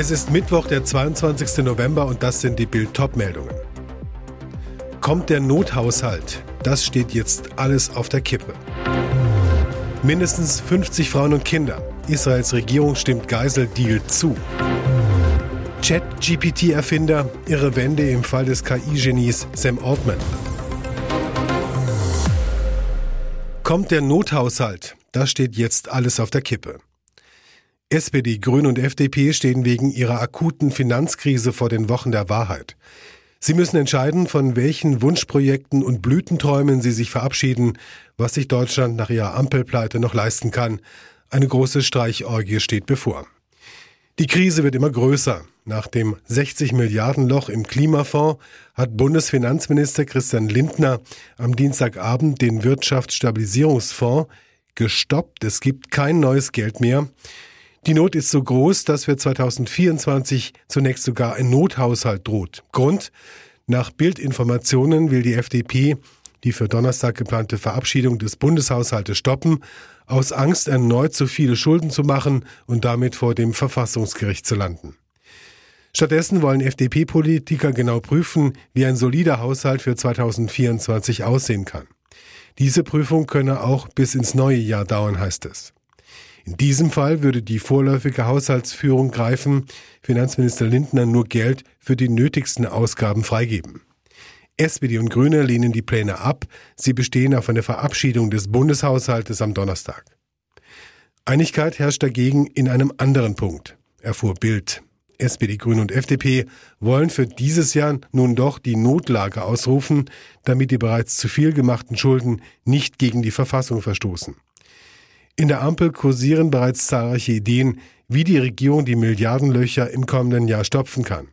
Es ist Mittwoch, der 22. November und das sind die Bild Top-Meldungen. Kommt der Nothaushalt? Das steht jetzt alles auf der Kippe. Mindestens 50 Frauen und Kinder. Israels Regierung stimmt Geiseldeal zu. Chat-GPT-Erfinder, ihre Wende im Fall des KI-Genies Sam Altman. Kommt der Nothaushalt? Das steht jetzt alles auf der Kippe. SPD, Grüne und FDP stehen wegen ihrer akuten Finanzkrise vor den Wochen der Wahrheit. Sie müssen entscheiden, von welchen Wunschprojekten und Blütenträumen sie sich verabschieden, was sich Deutschland nach ihrer Ampelpleite noch leisten kann. Eine große Streichorgie steht bevor. Die Krise wird immer größer. Nach dem 60 Milliarden Loch im Klimafonds hat Bundesfinanzminister Christian Lindner am Dienstagabend den Wirtschaftsstabilisierungsfonds gestoppt. Es gibt kein neues Geld mehr. Die Not ist so groß, dass für 2024 zunächst sogar ein Nothaushalt droht. Grund? Nach Bildinformationen will die FDP die für Donnerstag geplante Verabschiedung des Bundeshaushaltes stoppen, aus Angst erneut zu viele Schulden zu machen und damit vor dem Verfassungsgericht zu landen. Stattdessen wollen FDP-Politiker genau prüfen, wie ein solider Haushalt für 2024 aussehen kann. Diese Prüfung könne auch bis ins neue Jahr dauern, heißt es. In diesem Fall würde die vorläufige Haushaltsführung greifen, Finanzminister Lindner nur Geld für die nötigsten Ausgaben freigeben. SPD und Grüne lehnen die Pläne ab, sie bestehen auf eine Verabschiedung des Bundeshaushaltes am Donnerstag. Einigkeit herrscht dagegen in einem anderen Punkt, erfuhr Bild. SPD, Grüne und FDP wollen für dieses Jahr nun doch die Notlage ausrufen, damit die bereits zu viel gemachten Schulden nicht gegen die Verfassung verstoßen. In der Ampel kursieren bereits zahlreiche Ideen, wie die Regierung die Milliardenlöcher im kommenden Jahr stopfen kann.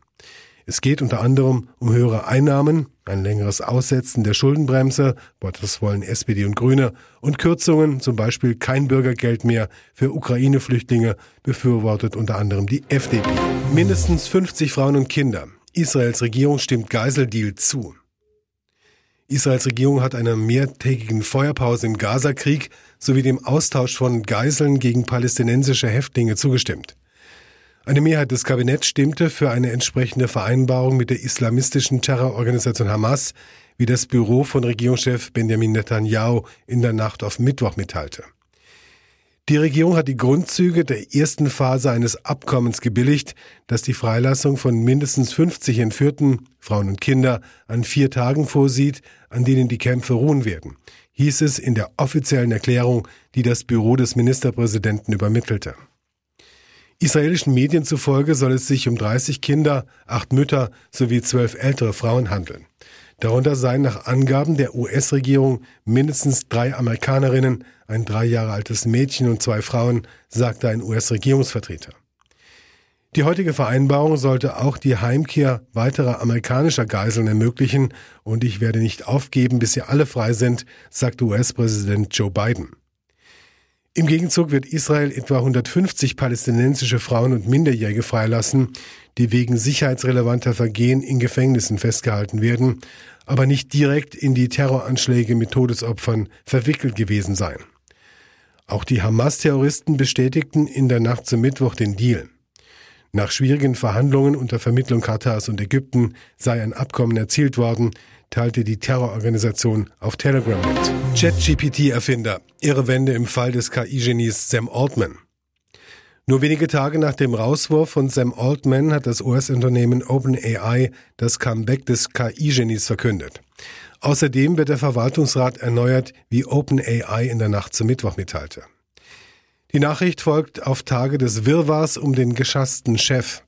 Es geht unter anderem um höhere Einnahmen, ein längeres Aussetzen der Schuldenbremse, das wollen SPD und Grüne, und Kürzungen, zum Beispiel kein Bürgergeld mehr für Ukraine-Flüchtlinge, befürwortet unter anderem die FDP. Mindestens 50 Frauen und Kinder. Israels Regierung stimmt Geiseldeal zu. Israels Regierung hat einer mehrtägigen Feuerpause im Gazakrieg sowie dem Austausch von Geiseln gegen palästinensische Häftlinge zugestimmt. Eine Mehrheit des Kabinetts stimmte für eine entsprechende Vereinbarung mit der islamistischen Terrororganisation Hamas, wie das Büro von Regierungschef Benjamin Netanyahu in der Nacht auf Mittwoch mitteilte. Die Regierung hat die Grundzüge der ersten Phase eines Abkommens gebilligt, das die Freilassung von mindestens 50 Entführten, Frauen und Kinder, an vier Tagen vorsieht, an denen die Kämpfe ruhen werden, hieß es in der offiziellen Erklärung, die das Büro des Ministerpräsidenten übermittelte. Israelischen Medien zufolge soll es sich um 30 Kinder, acht Mütter sowie zwölf ältere Frauen handeln. Darunter seien nach Angaben der US-Regierung mindestens drei Amerikanerinnen, ein drei Jahre altes Mädchen und zwei Frauen, sagte ein US-Regierungsvertreter. Die heutige Vereinbarung sollte auch die Heimkehr weiterer amerikanischer Geiseln ermöglichen und ich werde nicht aufgeben, bis sie alle frei sind, sagte US-Präsident Joe Biden. Im Gegenzug wird Israel etwa 150 palästinensische Frauen und Minderjährige freilassen, die wegen sicherheitsrelevanter Vergehen in Gefängnissen festgehalten werden, aber nicht direkt in die Terroranschläge mit Todesopfern verwickelt gewesen seien. Auch die Hamas-Terroristen bestätigten in der Nacht zum Mittwoch den Deal. Nach schwierigen Verhandlungen unter Vermittlung Katars und Ägypten sei ein Abkommen erzielt worden, teilte die Terrororganisation auf Telegram mit. ChatGPT-Erfinder, ihre Wende im Fall des KI-Genies Sam Altman. Nur wenige Tage nach dem Rauswurf von Sam Altman hat das US-Unternehmen OpenAI das Comeback des KI-Genies verkündet. Außerdem wird der Verwaltungsrat erneuert, wie OpenAI in der Nacht zum Mittwoch mitteilte. Die Nachricht folgt auf Tage des Wirrwarrs um den geschassten Chef.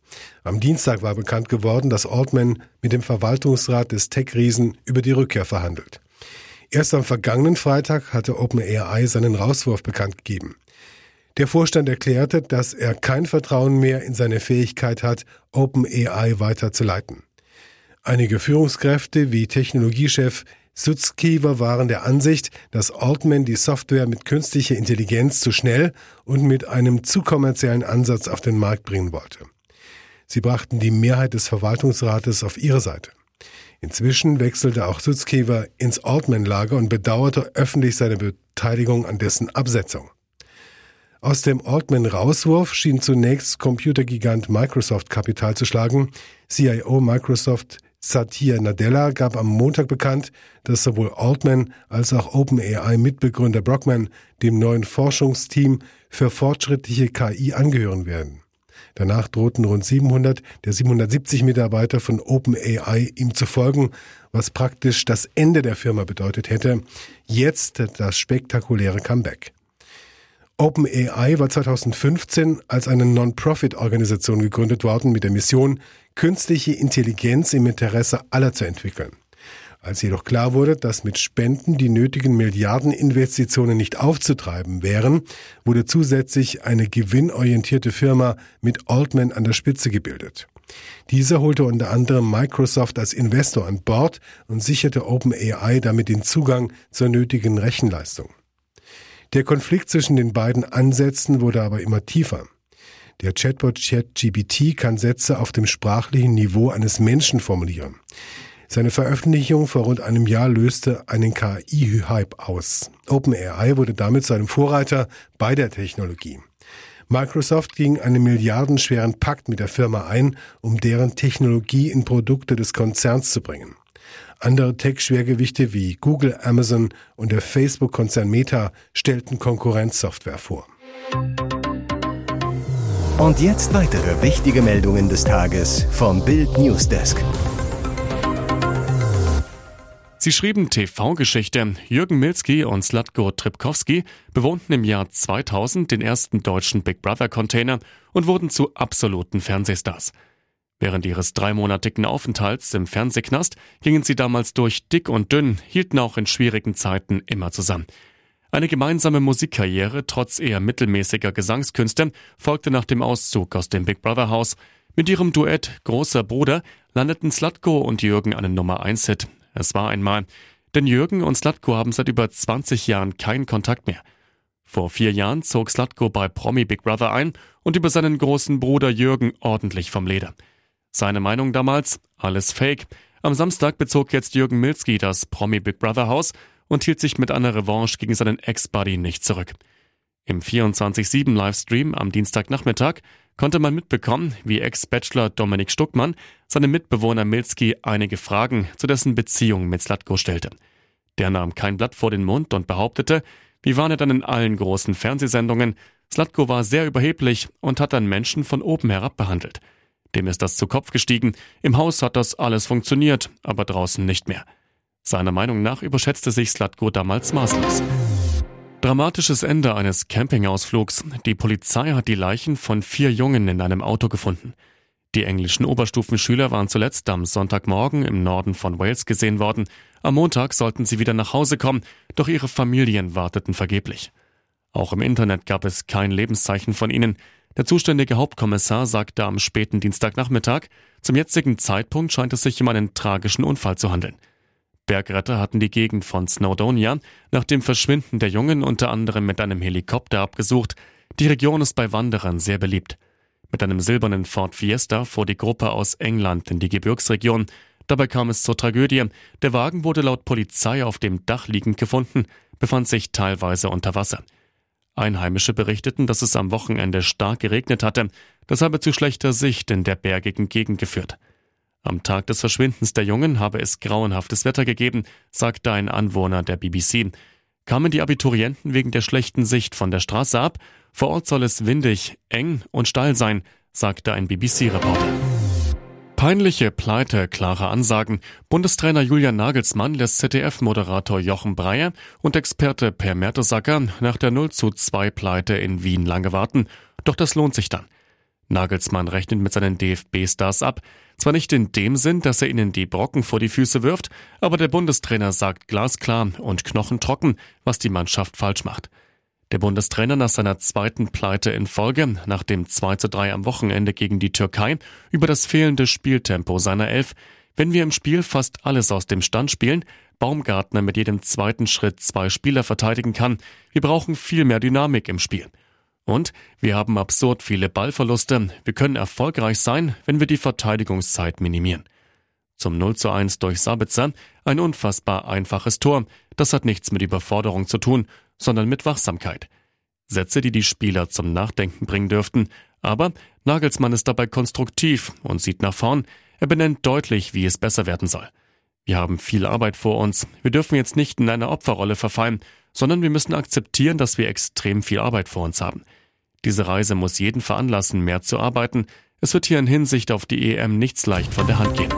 Am Dienstag war bekannt geworden, dass Altman mit dem Verwaltungsrat des Tech-Riesen über die Rückkehr verhandelt. Erst am vergangenen Freitag hatte OpenAI seinen Rauswurf bekannt gegeben. Der Vorstand erklärte, dass er kein Vertrauen mehr in seine Fähigkeit hat, OpenAI weiterzuleiten. Einige Führungskräfte wie Technologiechef Sutzkever waren der Ansicht, dass Altman die Software mit künstlicher Intelligenz zu schnell und mit einem zu kommerziellen Ansatz auf den Markt bringen wollte. Sie brachten die Mehrheit des Verwaltungsrates auf ihre Seite. Inzwischen wechselte auch Sutzkever ins Altman-Lager und bedauerte öffentlich seine Beteiligung an dessen Absetzung. Aus dem Altman-Rauswurf schien zunächst Computergigant Microsoft Kapital zu schlagen. CIO Microsoft Satya Nadella gab am Montag bekannt, dass sowohl Altman als auch OpenAI-Mitbegründer Brockman dem neuen Forschungsteam für fortschrittliche KI angehören werden. Danach drohten rund 700 der 770 Mitarbeiter von OpenAI ihm zu folgen, was praktisch das Ende der Firma bedeutet hätte. Jetzt das spektakuläre Comeback. OpenAI war 2015 als eine Non-Profit-Organisation gegründet worden mit der Mission, künstliche Intelligenz im Interesse aller zu entwickeln. Als jedoch klar wurde, dass mit Spenden die nötigen Milliardeninvestitionen nicht aufzutreiben wären, wurde zusätzlich eine gewinnorientierte Firma mit Altman an der Spitze gebildet. Dieser holte unter anderem Microsoft als Investor an Bord und sicherte OpenAI damit den Zugang zur nötigen Rechenleistung. Der Konflikt zwischen den beiden Ansätzen wurde aber immer tiefer. Der Chatbot ChatGPT kann Sätze auf dem sprachlichen Niveau eines Menschen formulieren. Seine Veröffentlichung vor rund einem Jahr löste einen KI-Hype aus. OpenAI wurde damit zu einem Vorreiter bei der Technologie. Microsoft ging einen milliardenschweren Pakt mit der Firma ein, um deren Technologie in Produkte des Konzerns zu bringen. Andere Tech-Schwergewichte wie Google, Amazon und der Facebook-Konzern Meta stellten Konkurrenzsoftware vor. Und jetzt weitere wichtige Meldungen des Tages vom Bild Newsdesk. Sie schrieben TV-Geschichte. Jürgen Milski und Slatko Tripkowski bewohnten im Jahr 2000 den ersten deutschen Big Brother-Container und wurden zu absoluten Fernsehstars. Während ihres dreimonatigen Aufenthalts im Fernsehknast gingen sie damals durch dick und dünn, hielten auch in schwierigen Zeiten immer zusammen. Eine gemeinsame Musikkarriere trotz eher mittelmäßiger Gesangskünste folgte nach dem Auszug aus dem Big Brother Haus. Mit ihrem Duett Großer Bruder landeten Slatko und Jürgen einen Nummer 1 Hit. Es war einmal. Denn Jürgen und Slatko haben seit über 20 Jahren keinen Kontakt mehr. Vor vier Jahren zog Slatko bei Promi Big Brother ein und über seinen großen Bruder Jürgen ordentlich vom Leder. Seine Meinung damals? Alles Fake. Am Samstag bezog jetzt Jürgen Milski das Promi Big Brother Haus und hielt sich mit einer Revanche gegen seinen Ex-Buddy nicht zurück. Im 24-7 Livestream am Dienstagnachmittag konnte man mitbekommen, wie Ex-Bachelor Dominik Stuckmann seinem Mitbewohner Milski einige Fragen zu dessen Beziehung mit Slatko stellte. Der nahm kein Blatt vor den Mund und behauptete, wie waren er dann in allen großen Fernsehsendungen, Slatko war sehr überheblich und hat dann Menschen von oben herab behandelt. Dem ist das zu Kopf gestiegen. Im Haus hat das alles funktioniert, aber draußen nicht mehr. Seiner Meinung nach überschätzte sich Slatko damals maßlos. Dramatisches Ende eines Campingausflugs. Die Polizei hat die Leichen von vier Jungen in einem Auto gefunden. Die englischen Oberstufenschüler waren zuletzt am Sonntagmorgen im Norden von Wales gesehen worden. Am Montag sollten sie wieder nach Hause kommen, doch ihre Familien warteten vergeblich. Auch im Internet gab es kein Lebenszeichen von ihnen. Der zuständige Hauptkommissar sagte am späten Dienstagnachmittag, zum jetzigen Zeitpunkt scheint es sich um einen tragischen Unfall zu handeln. Bergretter hatten die Gegend von Snowdonia nach dem Verschwinden der Jungen unter anderem mit einem Helikopter abgesucht. Die Region ist bei Wanderern sehr beliebt. Mit einem silbernen Ford Fiesta fuhr die Gruppe aus England in die Gebirgsregion. Dabei kam es zur Tragödie. Der Wagen wurde laut Polizei auf dem Dach liegend gefunden, befand sich teilweise unter Wasser. Einheimische berichteten, dass es am Wochenende stark geregnet hatte. Das habe zu schlechter Sicht in der bergigen Gegend geführt. Am Tag des Verschwindens der Jungen habe es grauenhaftes Wetter gegeben, sagte ein Anwohner der BBC. Kamen die Abiturienten wegen der schlechten Sicht von der Straße ab Vor Ort soll es windig, eng und steil sein, sagte ein BBC-Reporter. Peinliche Pleite, klare Ansagen. Bundestrainer Julian Nagelsmann lässt ZDF-Moderator Jochen Breyer und Experte Per Mertesacker nach der 0 zu 2 Pleite in Wien lange warten. Doch das lohnt sich dann. Nagelsmann rechnet mit seinen DFB-Stars ab. Zwar nicht in dem Sinn, dass er ihnen die Brocken vor die Füße wirft, aber der Bundestrainer sagt glasklar und knochentrocken, was die Mannschaft falsch macht. Der Bundestrainer nach seiner zweiten Pleite in Folge, nach dem 2 zu 3 am Wochenende gegen die Türkei, über das fehlende Spieltempo seiner Elf. Wenn wir im Spiel fast alles aus dem Stand spielen, Baumgartner mit jedem zweiten Schritt zwei Spieler verteidigen kann, wir brauchen viel mehr Dynamik im Spiel. Und wir haben absurd viele Ballverluste. Wir können erfolgreich sein, wenn wir die Verteidigungszeit minimieren. Zum 0 zu 1 durch Sabitzer ein unfassbar einfaches Tor. Das hat nichts mit Überforderung zu tun, sondern mit Wachsamkeit. Sätze, die die Spieler zum Nachdenken bringen dürften. Aber Nagelsmann ist dabei konstruktiv und sieht nach vorn. Er benennt deutlich, wie es besser werden soll. Wir haben viel Arbeit vor uns. Wir dürfen jetzt nicht in eine Opferrolle verfallen, sondern wir müssen akzeptieren, dass wir extrem viel Arbeit vor uns haben. Diese Reise muss jeden veranlassen, mehr zu arbeiten. Es wird hier in Hinsicht auf die EM nichts leicht von der Hand gehen.